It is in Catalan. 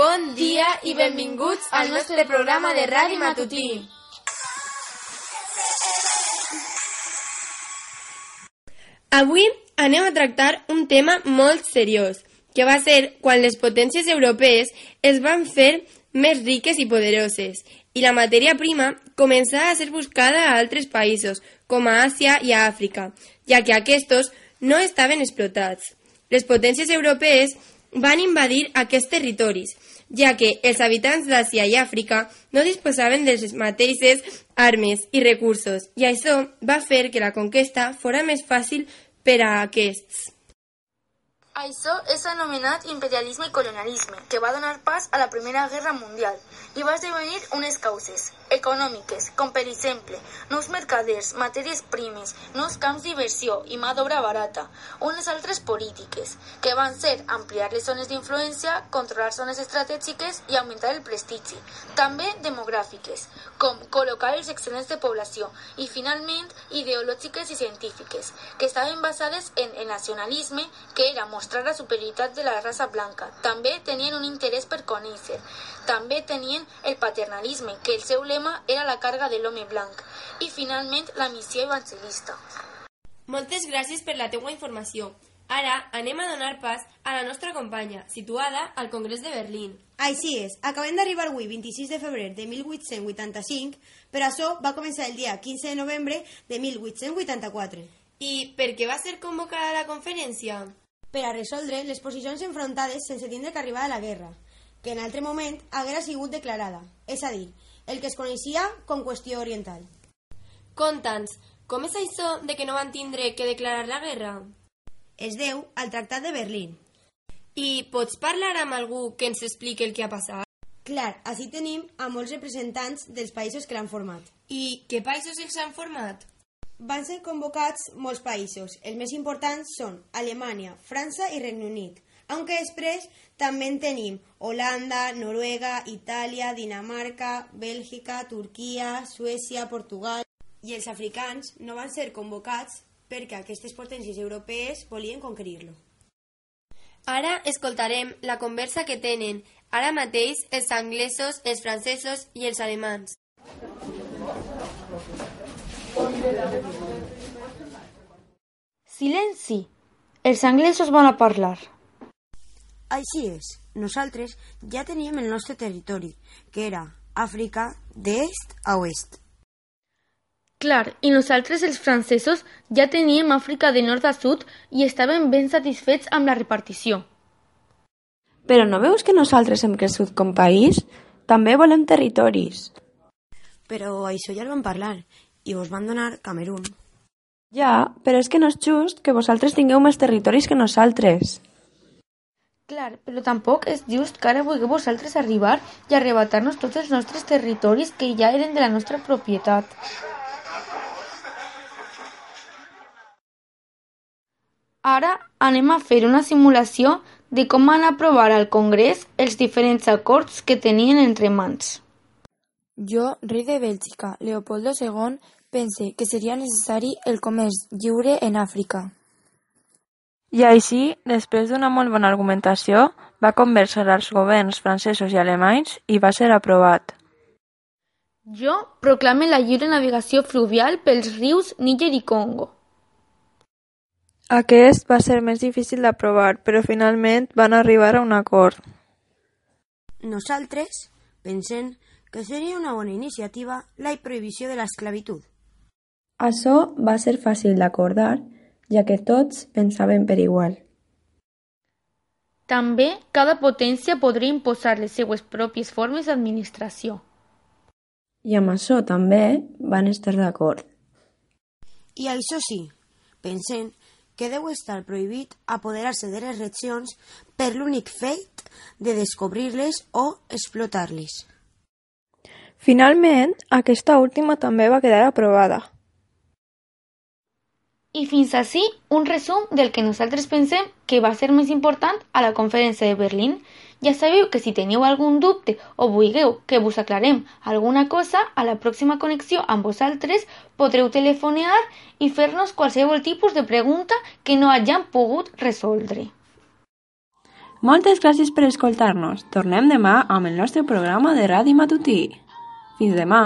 Bon dia i benvinguts al nostre programa de ràdio matutí. Avui anem a tractar un tema molt seriós, que va ser quan les potències europees es van fer més riques i poderoses i la matèria prima començava a ser buscada a altres països, com a Àsia i a Àfrica, ja que aquests no estaven explotats. Les potències europees van invadir aquests territoris, ja que els habitants d'Àsia i Àfrica no disposaven de les mateixes armes i recursos, i això va fer que la conquesta fora més fàcil per a aquests. Això és anomenat imperialisme i colonialisme, que va donar pas a la Primera Guerra Mundial i va esdevenir unes causes econòmiques, com per exemple nous mercaders, matèries primes, nous camps d'inversió i mà d'obra barata, unes altres polítiques, que van ser ampliar les zones d'influència, controlar zones estratègiques i augmentar el prestigi, també demogràfiques, com col·locar els excedents de població, i finalment ideològiques i científiques, que estaven basades en el nacionalisme, que era mostrar la superioritat de la raça blanca. També tenien un interès per conèixer. També tenien el paternalisme, que el seu lema era la carga de l'home blanc. I finalment la missió evangelista. Moltes gràcies per la teua informació. Ara anem a donar pas a la nostra companya, situada al Congrés de Berlín. Així és, acabem d'arribar avui, 26 de febrer de 1885, per això va començar el dia 15 de novembre de 1884. I per què va ser convocada la conferència? per a resoldre les posicions enfrontades sense tindre que arribar a la guerra, que en altre moment haguera sigut declarada, és a dir, el que es coneixia com qüestió oriental. Conta'ns, com és això de que no van tindre que declarar la guerra? Es deu al Tractat de Berlín. I pots parlar amb algú que ens expliqui el que ha passat? Clar, així tenim a molts representants dels països que l'han format. I què països els han format? Van ser convocats molts països. Els més importants són Alemanya, França i Regne Unit, aunque després també en tenim Holanda, Noruega, Itàlia, Dinamarca, Bèlgica, Turquia, Suècia, Portugal... I els africans no van ser convocats perquè aquestes potències europees volien conquerir-lo. Ara escoltarem la conversa que tenen ara mateix els anglesos, els francesos i els alemans. Silenci! Els anglesos van a parlar. Així és, nosaltres ja teníem el nostre territori, que era Àfrica d'est a oest. Clar, i nosaltres els francesos ja teníem Àfrica de nord a sud i estàvem ben satisfets amb la repartició. Però no veus que nosaltres hem crescut com país? També volem territoris. Però això ja el vam parlar i vos van donar Camerún. Ja, però és que no és just que vosaltres tingueu més territoris que nosaltres. Clar, però tampoc és just que ara vulgueu vosaltres arribar i arrebatar-nos tots els nostres territoris que ja eren de la nostra propietat. Ara anem a fer una simulació de com van aprovar al Congrés els diferents acords que tenien entre mans. Jo, rei de Bèlgica, Leopoldo II, pense que seria necessari el comerç lliure en Àfrica. I així, després d'una molt bona argumentació, va conversar als governs francesos i alemanys i va ser aprovat. Jo proclame la lliure navegació fluvial pels rius Níger i Congo. Aquest va ser més difícil d'aprovar, però finalment van arribar a un acord. Nosaltres pensem que seria una bona iniciativa la prohibició de l'esclavitud. Això va ser fàcil d'acordar, ja que tots pensaven per igual. També cada potència podria imposar les seues pròpies formes d'administració. I amb això també van estar d'acord. I això sí, pensem que deu estar prohibit apoderar-se de les regions per l'únic fet de descobrir-les o explotar-les. Finalment, aquesta última també va quedar aprovada. I fins així un resum del que nosaltres pensem que va ser més important a la conferència de Berlín. Ja sabeu que si teniu algun dubte o vulgueu que vos aclarem alguna cosa, a la pròxima connexió amb vosaltres podreu telefonear i fer-nos qualsevol tipus de pregunta que no hagin pogut resoldre. Moltes gràcies per escoltar-nos. Tornem demà amb el nostre programa de ràdio matutí. Fins demà.